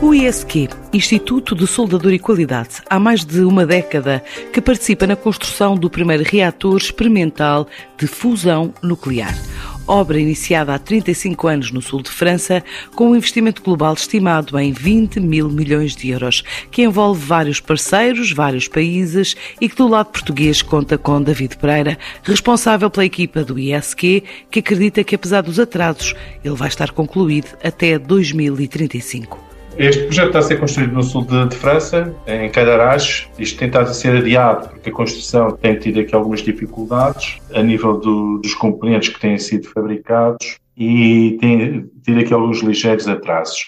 O ISQ, Instituto de Soldadura e Qualidade, há mais de uma década que participa na construção do primeiro reator experimental de fusão nuclear. Obra iniciada há 35 anos no sul de França, com um investimento global estimado em 20 mil milhões de euros, que envolve vários parceiros, vários países e que do lado português conta com David Pereira, responsável pela equipa do ISQ, que acredita que apesar dos atrasos, ele vai estar concluído até 2035. Este projeto está a ser construído no sul de, de França, em Cadarache. Isto tem estado a ser adiado porque a construção tem tido aqui algumas dificuldades a nível do, dos componentes que têm sido fabricados e tem tido aqui alguns ligeiros atrasos.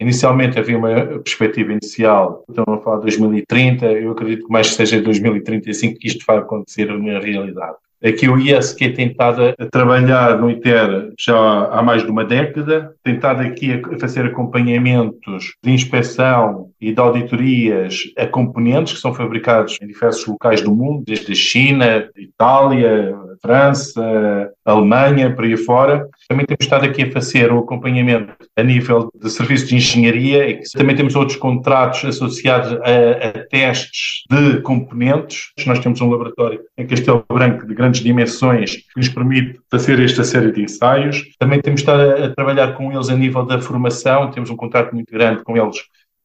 Inicialmente havia uma perspectiva inicial, estão a falar de 2030, eu acredito que mais seja 2035 que isto vai acontecer na realidade. Aqui o ISQ tem estado a trabalhar no ITER já há mais de uma década, tem estado aqui a fazer acompanhamentos de inspeção e de auditorias a componentes que são fabricados em diversos locais do mundo, desde a China, Itália, França, Alemanha, por aí fora. Também temos estado aqui a fazer o acompanhamento a nível de serviços de engenharia também temos outros contratos associados a, a testes de componentes. Nós temos um laboratório em Castelo Branco de grandes dimensões que nos permite fazer esta série de ensaios. Também temos estado a, a trabalhar com eles a nível da formação, temos um contrato muito grande com eles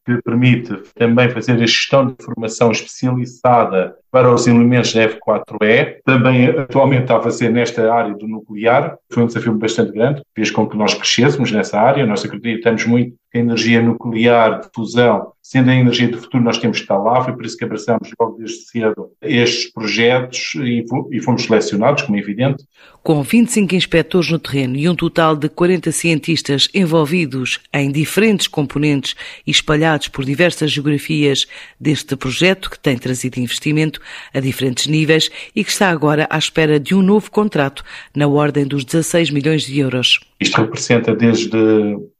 que permite também fazer a gestão de formação especializada para os elementos da F4E. Também atualmente está a fazer nesta área do nuclear. Foi um desafio bastante grande, fez com que nós crescêssemos nessa área. Nós acreditamos muito que a energia nuclear de fusão, sendo a energia do futuro, nós temos que estar lá. Foi por isso que abraçamos logo desde cedo estes projetos e fomos selecionados, como é evidente. Com 25 inspectores no terreno e um total de 40 cientistas envolvidos em diferentes componentes e espalhados por diversas geografias deste projeto, que tem trazido investimento, a diferentes níveis e que está agora à espera de um novo contrato na ordem dos 16 milhões de euros. Isto representa desde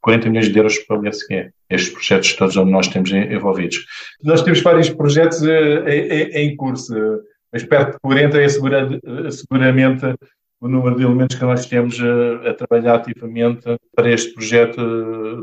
40 milhões de euros para o ISQ, estes projetos todos onde nós temos envolvidos. Nós temos vários projetos eh, em curso, mas perto de 40 é seguramente o número de elementos que nós temos a, a, trabalhar ativamente para este projeto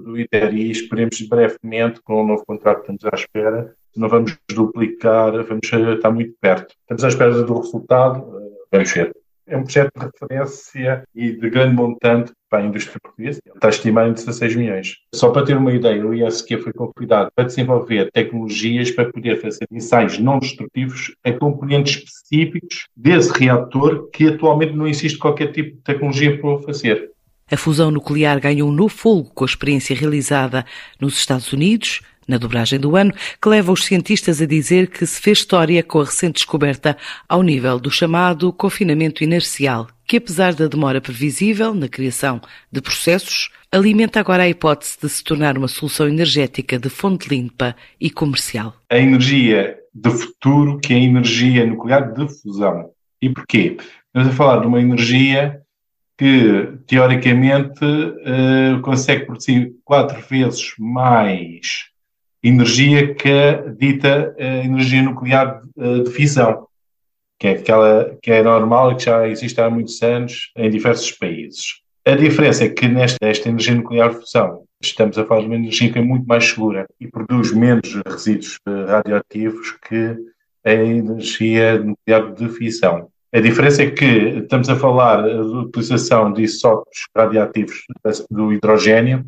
do ITER e esperemos brevemente, com um novo contrato que estamos à espera, não vamos duplicar, vamos estar muito perto. Estamos à espera do resultado, eh, vamos ver. É um projeto de referência e de grande montante para a indústria portuguesa. Está estimado em 16 milhões. Só para ter uma ideia, o ISQ foi convidado para desenvolver tecnologias para poder fazer ensaios não destrutivos a componentes específicos desse reator que atualmente não existe qualquer tipo de tecnologia para o fazer. A fusão nuclear ganhou um novo fogo com a experiência realizada nos Estados Unidos, na dobragem do ano, que leva os cientistas a dizer que se fez história com a recente descoberta ao nível do chamado confinamento inercial, que apesar da demora previsível na criação de processos, alimenta agora a hipótese de se tornar uma solução energética de fonte limpa e comercial. A energia de futuro, que é a energia nuclear de fusão. E porquê? Estamos a falar de uma energia que, teoricamente, uh, consegue produzir quatro vezes mais energia que a dita uh, energia nuclear uh, de fissão, que é aquela que é normal e que já existe há muitos anos em diversos países. A diferença é que nesta, nesta energia nuclear de fusão estamos a falar de uma energia que é muito mais segura e produz menos resíduos uh, radioativos que a energia nuclear de fissão. A diferença é que estamos a falar da utilização de isótopos radioativos do hidrogênio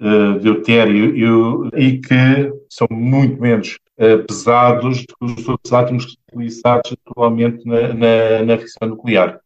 uh, deutério e, e, que são muito menos uh, pesados do que os outros átomos utilizados atualmente na, na, na fissão nuclear.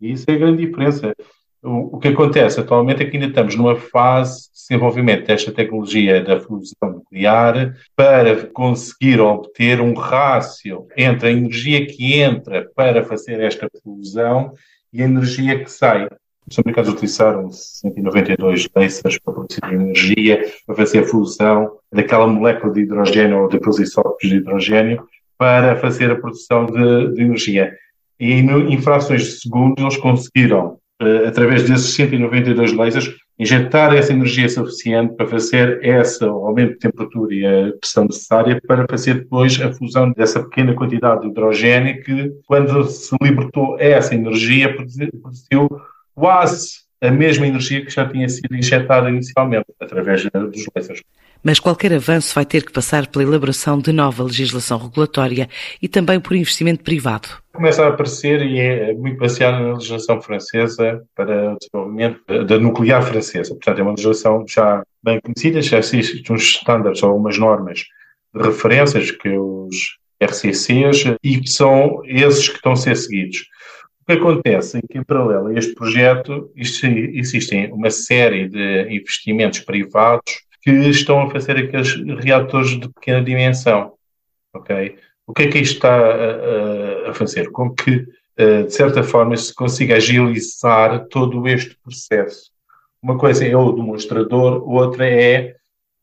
E isso é a grande diferença. O, o, que acontece atualmente é que ainda estamos numa fase de desenvolvimento desta tecnologia da fusão nuclear para conseguir obter um rácio entre a energia que entra para fazer esta fusão e a energia que sai. Os americanos utilizaram 192 lasers para produzir energia, para fazer a fusão daquela molécula de hidrogênio ou daqueles isótopos de hidrogênio para fazer a produção de, de energia. E em frações de segundos eles conseguiram, uh, através desses 192 lasers, injetar essa energia suficiente para fazer esse aumento de temperatura e a pressão necessária para fazer depois a fusão dessa pequena quantidade de hidrogênio que, quando se libertou essa energia, produziu quase a mesma energia que já tinha sido injetada inicialmente, através dos lasers. Mas qualquer avanço vai ter que passar pela elaboração de nova legislação regulatória e também por investimento privado. Começa a aparecer e é muito baseado na legislação francesa para o desenvolvimento da nuclear francesa. Portanto, é uma legislação já bem conhecida, já existem uns estándares ou umas normas de referências que os RCCs e que são esses que estão a ser seguidos. O que acontece é que, em paralelo a este projeto, existem uma série de investimentos privados que estão a fazer aqueles reatores de pequena dimensão. Ok? O que é que isto está a, a fazer? Com que, de certa forma, se consiga agilizar todo este processo. Uma coisa é o demonstrador, outra é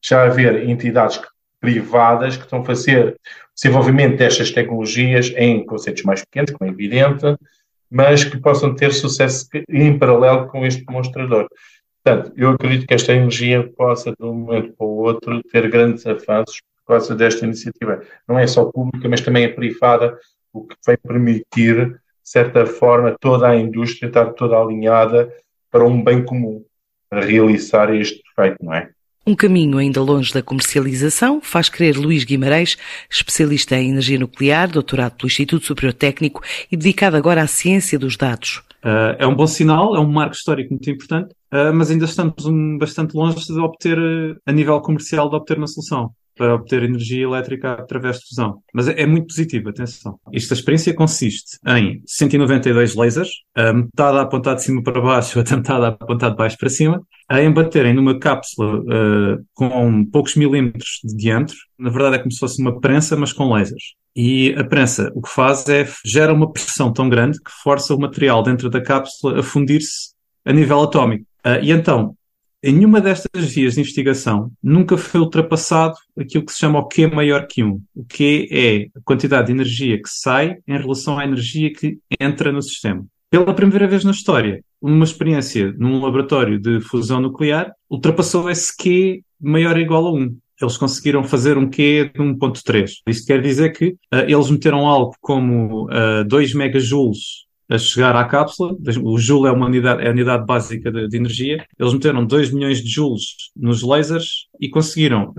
já haver entidades privadas que estão a fazer desenvolvimento destas tecnologias em conceitos mais pequenos, como é evidente, mas que possam ter sucesso em paralelo com este demonstrador. Portanto, eu acredito que esta energia possa, de um momento para o outro, ter grandes avanços por causa desta iniciativa. Não é só pública, mas também é privada, o que vai permitir, de certa forma, toda a indústria estar toda alinhada para um bem comum, para realizar este feito, não é? Um caminho ainda longe da comercialização, faz crer Luís Guimarães, especialista em energia nuclear, doutorado pelo Instituto Superior Técnico e dedicado agora à ciência dos dados. Uh, é um bom sinal, é um marco histórico muito importante, uh, mas ainda estamos um, bastante longe de obter, uh, a nível comercial, de obter uma solução para obter energia elétrica através de fusão. Mas é, é muito positivo, atenção. Esta experiência consiste em 192 lasers, a metade a apontar de cima para baixo, a metade a apontar de baixo para cima, a embaterem numa cápsula uh, com poucos milímetros de diâmetro. Na verdade é como se fosse uma prensa, mas com lasers. E a prensa o que faz é gera uma pressão tão grande que força o material dentro da cápsula a fundir-se a nível atómico. Uh, e então, em nenhuma destas vias de investigação nunca foi ultrapassado aquilo que se chama o Q maior que 1. O Q é a quantidade de energia que sai em relação à energia que entra no sistema. Pela primeira vez na história, uma experiência num laboratório de fusão nuclear ultrapassou esse Q maior ou igual a 1 eles conseguiram fazer um Q de 1.3. Isto quer dizer que uh, eles meteram algo como uh, 2 megajoules a chegar à cápsula. O joule é uma unidade, é a unidade básica de, de energia. Eles meteram 2 milhões de joules nos lasers e conseguiram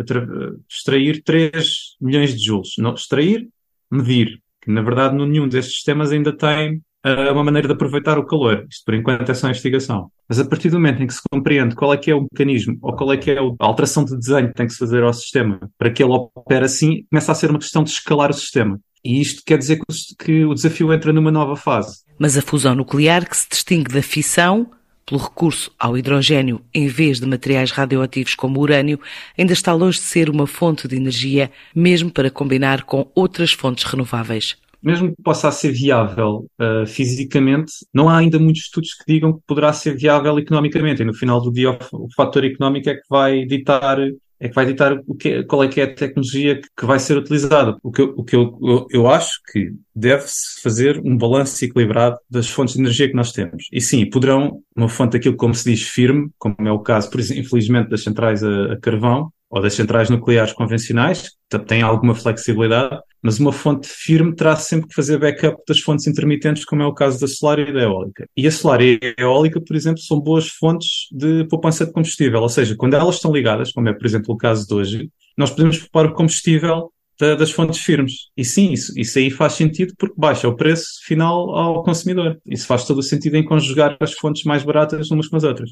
extrair 3 milhões de joules. Não, extrair, medir. Que na verdade nenhum destes sistemas ainda tem uh, uma maneira de aproveitar o calor. Isto por enquanto é só investigação. Mas a partir do momento em que se compreende qual é que é o mecanismo ou qual é que é a alteração de desenho que tem que se fazer ao sistema para que ele opere assim, começa a ser uma questão de escalar o sistema. E isto quer dizer que o desafio entra numa nova fase. Mas a fusão nuclear, que se distingue da fissão, pelo recurso ao hidrogênio em vez de materiais radioativos como o urânio, ainda está longe de ser uma fonte de energia, mesmo para combinar com outras fontes renováveis. Mesmo que possa ser viável uh, fisicamente, não há ainda muitos estudos que digam que poderá ser viável economicamente. E no final do dia, o, o fator económico é que vai ditar é que vai ditar o que, qual é que é a tecnologia que vai ser utilizada. O que, eu, o que eu, eu, eu acho que deve-se fazer um balanço equilibrado das fontes de energia que nós temos. E sim, poderão, uma fonte daquilo como se diz firme, como é o caso, por exemplo, infelizmente, das centrais a, a carvão, ou das centrais nucleares convencionais, que têm alguma flexibilidade, mas uma fonte firme terá sempre que fazer backup das fontes intermitentes, como é o caso da solar e da eólica. E a solar e a eólica, por exemplo, são boas fontes de poupança de combustível, ou seja, quando elas estão ligadas, como é, por exemplo, o caso de hoje, nós podemos poupar o combustível da, das fontes firmes. E sim, isso, isso aí faz sentido porque baixa o preço final ao consumidor. Isso faz todo o sentido em conjugar as fontes mais baratas umas com as outras.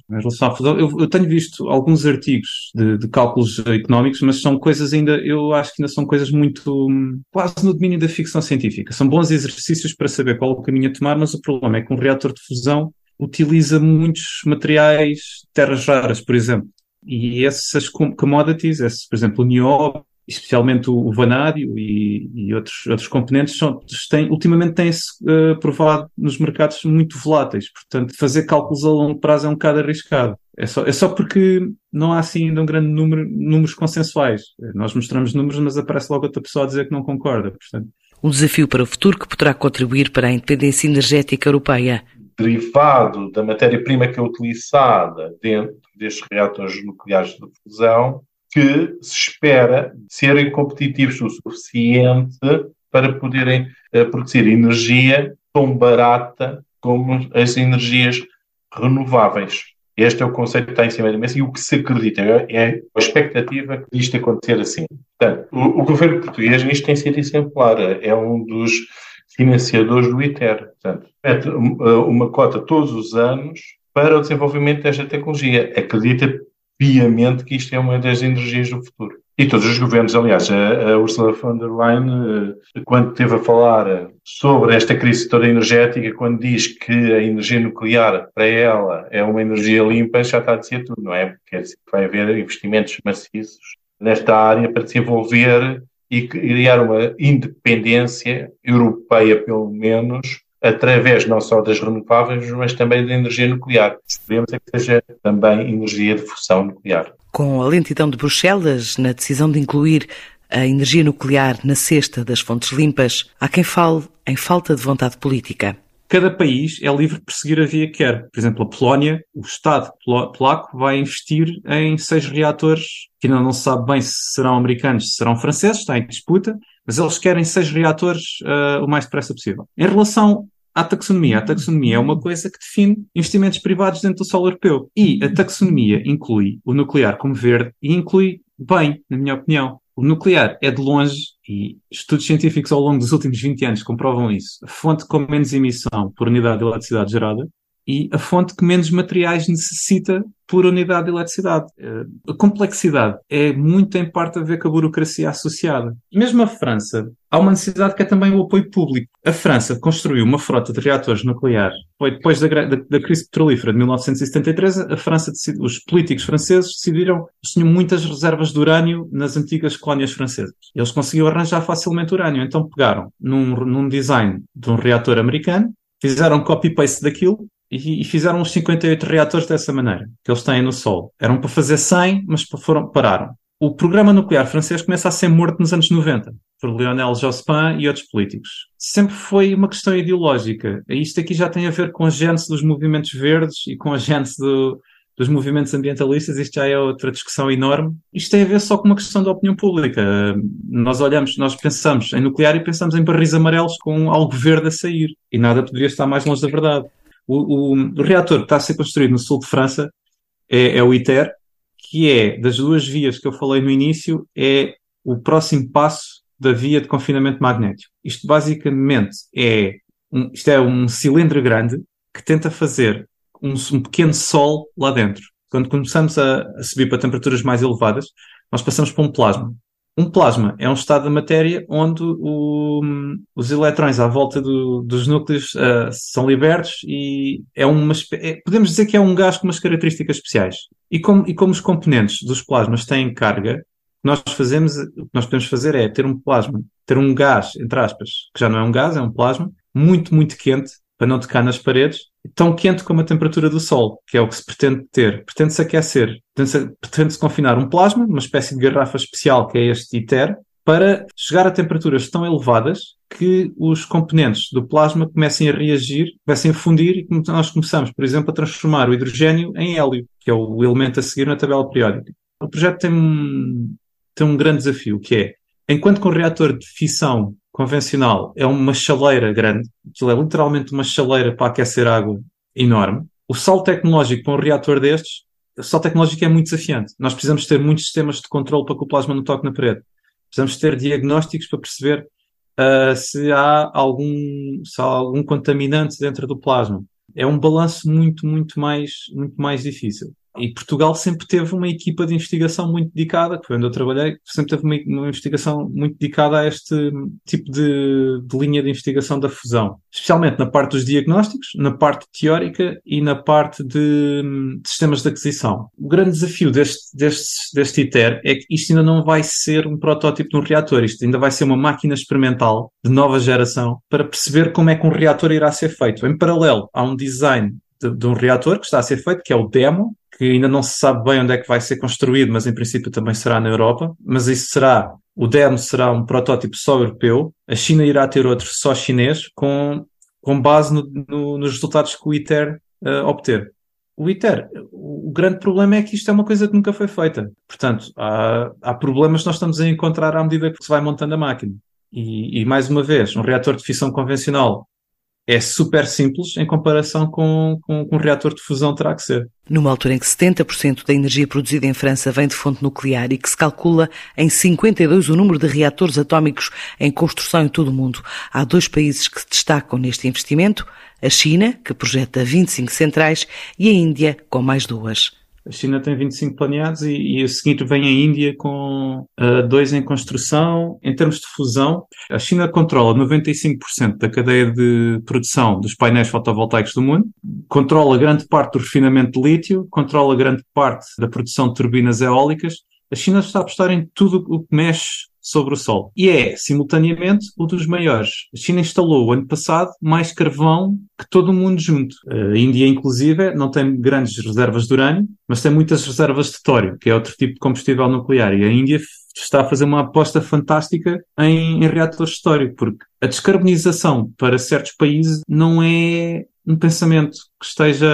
Eu, eu tenho visto alguns artigos de, de, cálculos económicos, mas são coisas ainda, eu acho que ainda são coisas muito, quase no domínio da ficção científica. São bons exercícios para saber qual o caminho a tomar, mas o problema é que um reator de fusão utiliza muitos materiais, terras raras, por exemplo. E essas commodities, esses, por exemplo, o nióbio, especialmente o vanádio e, e, outros, outros componentes, são, têm, ultimamente têm-se uh, provado nos mercados muito voláteis. Portanto, fazer cálculos a longo prazo é um bocado arriscado. É só, é só porque não há assim ainda um grande número números consensuais. Nós mostramos números, mas aparece logo outra pessoa a dizer que não concorda. Portanto. Um desafio para o futuro que poderá contribuir para a independência energética europeia. Derivado da matéria-prima que é utilizada dentro destes reatores nucleares de fusão, que se espera serem competitivos o suficiente para poderem uh, produzir energia tão barata como as energias renováveis. Este é o conceito que está em cima da mesa e o que se acredita, é a expectativa de isto acontecer assim. Portanto, o, o governo português nisto tem sido exemplar, é um dos financiadores do ITER. Portanto, mete uma cota todos os anos para o desenvolvimento desta tecnologia. Acredita piamente que isto é uma das energias do futuro. E todos os governos, aliás, a, Ursula von der Leyen, eh, quando esteve a falar sobre esta crise toda energética, quando diz que a energia nuclear para ela é uma energia limpa, já está a dizer tudo, não é? Quer dizer que vai haver investimentos maciços nesta área para desenvolver e criar uma independência europeia, pelo menos, através não só das renováveis, mas também da energia nuclear. Esperemos é que seja também energia de fusão nuclear. Com a lentidão de Bruxelas na decisão de incluir a energia nuclear na cesta das fontes limpas, há quem fale em falta de vontade política. Cada país é livre de perseguir a via que quer. Por exemplo, a Polónia, o Estado polaco vai investir em seis reatores, que ainda não se sabe bem se serão americanos, se serão franceses, está em disputa, mas eles querem seis reatores uh, o mais depressa possível. Em relação à taxonomia, a taxonomia é uma coisa que define investimentos privados dentro do solo europeu. E a taxonomia inclui o nuclear como verde e inclui bem, na minha opinião. O nuclear é de longe, e estudos científicos ao longo dos últimos 20 anos comprovam isso, a fonte com menos emissão por unidade de eletricidade gerada e a fonte que menos materiais necessita por unidade de eletricidade. Eh, a complexidade é muito em parte a ver com a burocracia associada. Mesmo a França, há uma necessidade que é também o apoio público. A França construiu uma frota de reatores nucleares. Foi depois da, da, da crise petrolífera de 1973, a França, os políticos franceses decidiram que tinham muitas reservas de urânio nas antigas colónias francesas. Eles conseguiam arranjar facilmente urânio, então pegaram num, num design de um reator americano, fizeram copy-paste daquilo e, e, fizeram uns 58 reatores dessa maneira, que eles têm no Sol. Eram para fazer 100, mas foram, pararam. O programa nuclear francês começa a ser morto nos anos 90, por Lionel Jospin e outros políticos. Sempre foi uma questão ideológica. Isto aqui já tem a ver com a gênese dos movimentos verdes e com a gênese do, dos movimentos ambientalistas, isto já é outra discussão enorme. Isto tem a ver só com uma questão da opinião pública. Nós olhamos, nós pensamos em nuclear e pensamos em barris amarelos com algo verde a sair. E nada poderia estar mais longe da verdade. O, o, o, reator que está a ser construído no sul de França é, é, o ITER, que é, das duas vias que eu falei no início, é o próximo passo da via de confinamento magnético. Isto basicamente é um, isto é um cilindro grande que tenta fazer um, um pequeno sol lá dentro. Quando começamos a, a subir para temperaturas mais elevadas, nós passamos para um plasma. Um plasma é um estado da matéria onde o, os eletrões à volta do, dos núcleos uh, são libertos e é uma é, podemos dizer que é um gás com umas características especiais. E como, e como os componentes dos plasmas têm carga, nós fazemos, o que nós podemos fazer é ter um plasma, ter um gás, entre aspas, que já não é um gás, é um plasma, muito, muito quente, para não tocar nas paredes, tão quente como a temperatura do Sol, que é o que se pretende ter. Pretende-se aquecer, pretende-se pretende confinar um plasma, uma espécie de garrafa especial que é este ITER, para chegar a temperaturas tão elevadas que os componentes do plasma comecem a reagir, comecem a fundir e nós começamos, por exemplo, a transformar o hidrogênio em hélio, que é o elemento a seguir na tabela periódica. O projeto tem um, tem um grande desafio, que é, enquanto que um reator de fissão convencional é uma chaleira grande, aquilo é literalmente uma chaleira para aquecer água enorme. O salto tecnológico para um reator destes, o salto tecnológico é muito desafiante. Nós precisamos ter muitos sistemas de controle para que o plasma não toque na parede. Precisamos ter diagnósticos para perceber uh, se, há algum, se há algum contaminante dentro do plasma. É um balanço muito, muito mais, muito mais difícil. E Portugal sempre teve uma equipa de investigação muito dedicada, que foi onde eu trabalhei, sempre teve uma, uma investigação muito dedicada a este tipo de, de, linha de investigação da fusão. Especialmente na parte dos diagnósticos, na parte teórica e na parte de, de sistemas de aquisição. O grande desafio deste, deste, deste ITER é que isto ainda não vai ser um protótipo de um reator, isto ainda vai ser uma máquina experimental de nova geração para perceber como é que um reator irá ser feito. Em paralelo, há um design de, de, um reator que está a ser feito, que é o demo, que ainda não se sabe bem onde é que vai ser construído, mas em princípio também será na Europa. Mas isso será, o demo será um protótipo só europeu, a China irá ter outro só chinês, com, com base no, no, nos resultados que o ITER uh, obter. O ITER, o grande problema é que isto é uma coisa que nunca foi feita. Portanto, há, há problemas que nós estamos a encontrar à medida que se vai montando a máquina. E, e mais uma vez, um reator de fissão convencional é super simples em comparação com, com, com um reator de fusão terá que ser. Numa altura em que 70% da energia produzida em França vem de fonte nuclear e que se calcula em 52 o número de reatores atómicos em construção em todo o mundo, há dois países que se destacam neste investimento: a China, que projeta 25 centrais, e a Índia, com mais duas. A China tem 25 planeados e, e a seguinte vem a Índia com uh, dois em construção. Em termos de fusão, a China controla 95% da cadeia de produção dos painéis fotovoltaicos do mundo, controla grande parte do refinamento de lítio, controla grande parte da produção de turbinas eólicas. A China está a apostar em tudo o que mexe sobre o Sol. E é, simultaneamente, um dos maiores. A China instalou, o ano passado, mais carvão que todo o mundo junto. A Índia, inclusive, não tem grandes reservas de urânio, mas tem muitas reservas de tório, que é outro tipo de combustível nuclear. E a Índia está a fazer uma aposta fantástica em, em reatores de tório, porque a descarbonização para certos países não é um pensamento que esteja,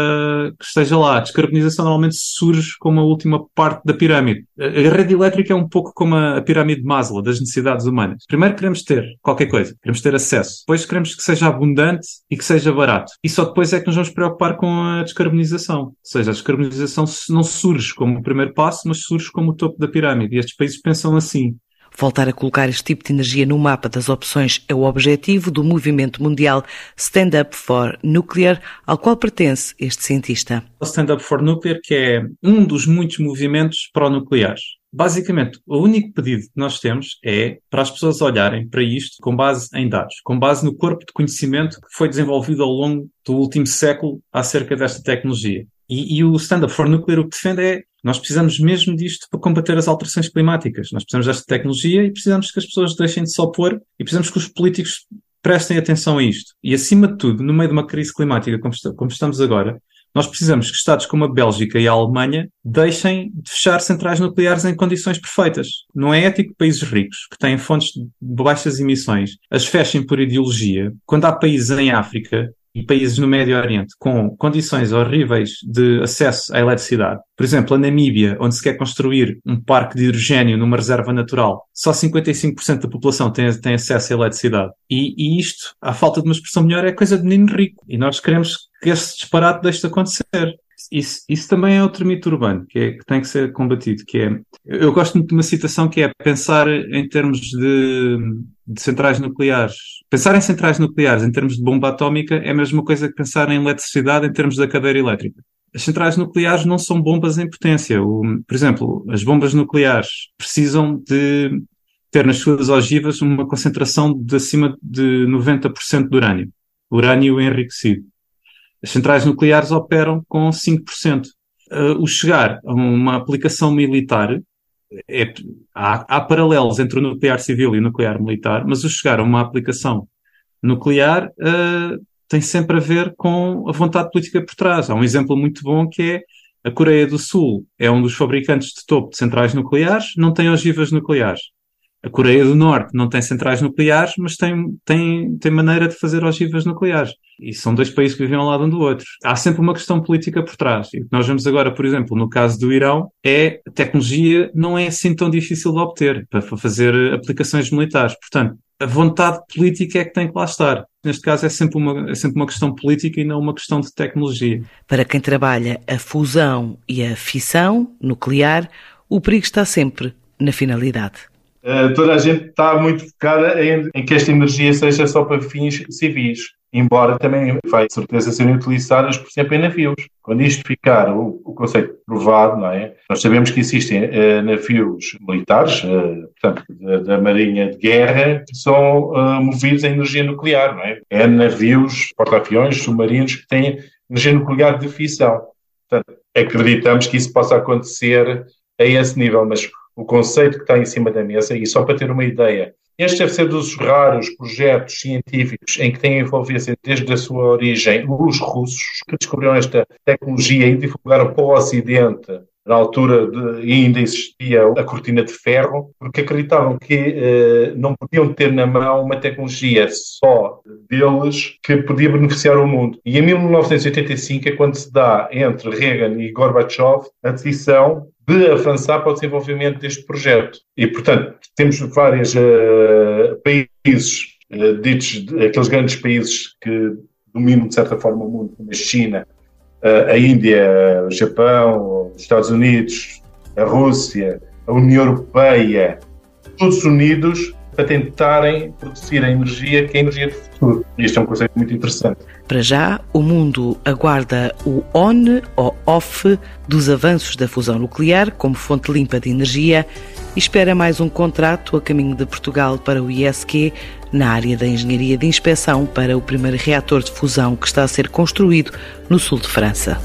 que esteja lá. A descarbonização normalmente surge como a última parte da pirâmide. A rede elétrica é um pouco como a pirâmide de Maslow, das necessidades humanas. Primeiro queremos ter qualquer coisa, queremos ter acesso. Depois queremos que seja abundante e que seja barato. E só depois é que nos vamos preocupar com a descarbonização. Ou seja, a descarbonização não surge como o primeiro passo, mas surge como o topo da pirâmide. E estes países pensam assim. Voltar a colocar este tipo de energia no mapa das opções é o objetivo do movimento mundial Stand Up for Nuclear, ao qual pertence este cientista. O Stand Up for Nuclear, que é um dos muitos movimentos pró-nucleares. Basicamente, o único pedido que nós temos é para as pessoas olharem para isto com base em dados, com base no corpo de conhecimento que foi desenvolvido ao longo do último século acerca desta tecnologia. E, e o Stand Up for Nuclear o que defende é nós precisamos mesmo disto para combater as alterações climáticas. Nós precisamos desta tecnologia e precisamos que as pessoas deixem de se opor e precisamos que os políticos prestem atenção a isto. E, acima de tudo, no meio de uma crise climática como estamos agora, nós precisamos que Estados como a Bélgica e a Alemanha deixem de fechar centrais nucleares em condições perfeitas. Não é ético que países ricos, que têm fontes de baixas emissões, as fechem por ideologia, quando há países em África e países no Médio Oriente com condições horríveis de acesso à eletricidade. Por exemplo, a Namíbia, onde se quer construir um parque de hidrogênio numa reserva natural, só 55% da população tem, tem acesso à eletricidade. E, e, isto, à falta de uma expressão melhor, é coisa de menino rico. E nós queremos que esse disparate deixe de acontecer. Isso, isso também é outro mito urbano que, é, que tem que ser combatido, que é, eu gosto muito de uma citação que é pensar em termos de, de centrais nucleares. Pensar em centrais nucleares em termos de bomba atómica é a mesma coisa que pensar em eletricidade em termos da cadeira elétrica. As centrais nucleares não são bombas em potência. O, por exemplo, as bombas nucleares precisam de ter nas suas ogivas uma concentração de acima de 90% de urânio. Urânio enriquecido. As centrais nucleares operam com 5%. Uh, o chegar a uma aplicação militar, é, há, há, paralelos entre o nuclear civil e o nuclear militar, mas o chegar a uma aplicação nuclear uh, tem sempre a ver com a vontade política por trás. Há um exemplo muito bom que é a Coreia do Sul é um dos fabricantes de topo de centrais nucleares, não tem ogivas nucleares. A Coreia do Norte não tem centrais nucleares, mas tem, tem, tem maneira de fazer ogivas nucleares. E são dois países que vivem ao lado um do outro. Há sempre uma questão política por trás. E o que nós vemos agora, por exemplo, no caso do Irão, é a tecnologia não é assim tão difícil de obter para fazer aplicações militares. Portanto, a vontade política é que tem que lá estar. Neste caso é sempre, uma, é sempre uma questão política e não uma questão de tecnologia. Para quem trabalha a fusão e a fissão nuclear, o perigo está sempre na finalidade. Uh, toda a gente está muito focada em, em, que esta energia seja só para fins civis, embora também vai, certeza, serem utilizadas, por exemplo, em navios. Quando isto ficar, o, o conceito provado, não é? Nós sabemos que existem uh, navios militares, uh, portanto, da, da, Marinha de Guerra, que são movidos a energia nuclear, não é? É navios, porta-aviões, submarinos que têm energia nuclear de fissão. Portanto, acreditamos que isso possa acontecer a esse nível, mas o conceito que está em cima da mesa, e só para ter uma ideia, este deve ser dos raros projetos científicos em que têm envolvido desde a sua origem os russos, que descobriram esta tecnologia e divulgaram para o Ocidente. Na altura de, ainda existia a cortina de ferro, porque acreditavam que eh, não podiam ter na mão uma tecnologia só deles que podia beneficiar o mundo. E em 1985 é quando se dá entre Reagan e Gorbachev a decisão de avançar para o desenvolvimento deste projeto. E, portanto, temos vários uh, países, uh, ditos, aqueles grandes países que dominam de certa forma o mundo, como a China, a Índia, o Japão, os Estados Unidos, a Rússia, a União Europeia, todos unidos para tentarem produzir a energia que é a energia do futuro. Este é um conceito muito interessante. Para já, o mundo aguarda o on ou off dos avanços da fusão nuclear como fonte limpa de energia e espera mais um contrato a caminho de Portugal para o ISQ na área da engenharia de inspeção para o primeiro reator de fusão que está a ser construído no sul de França.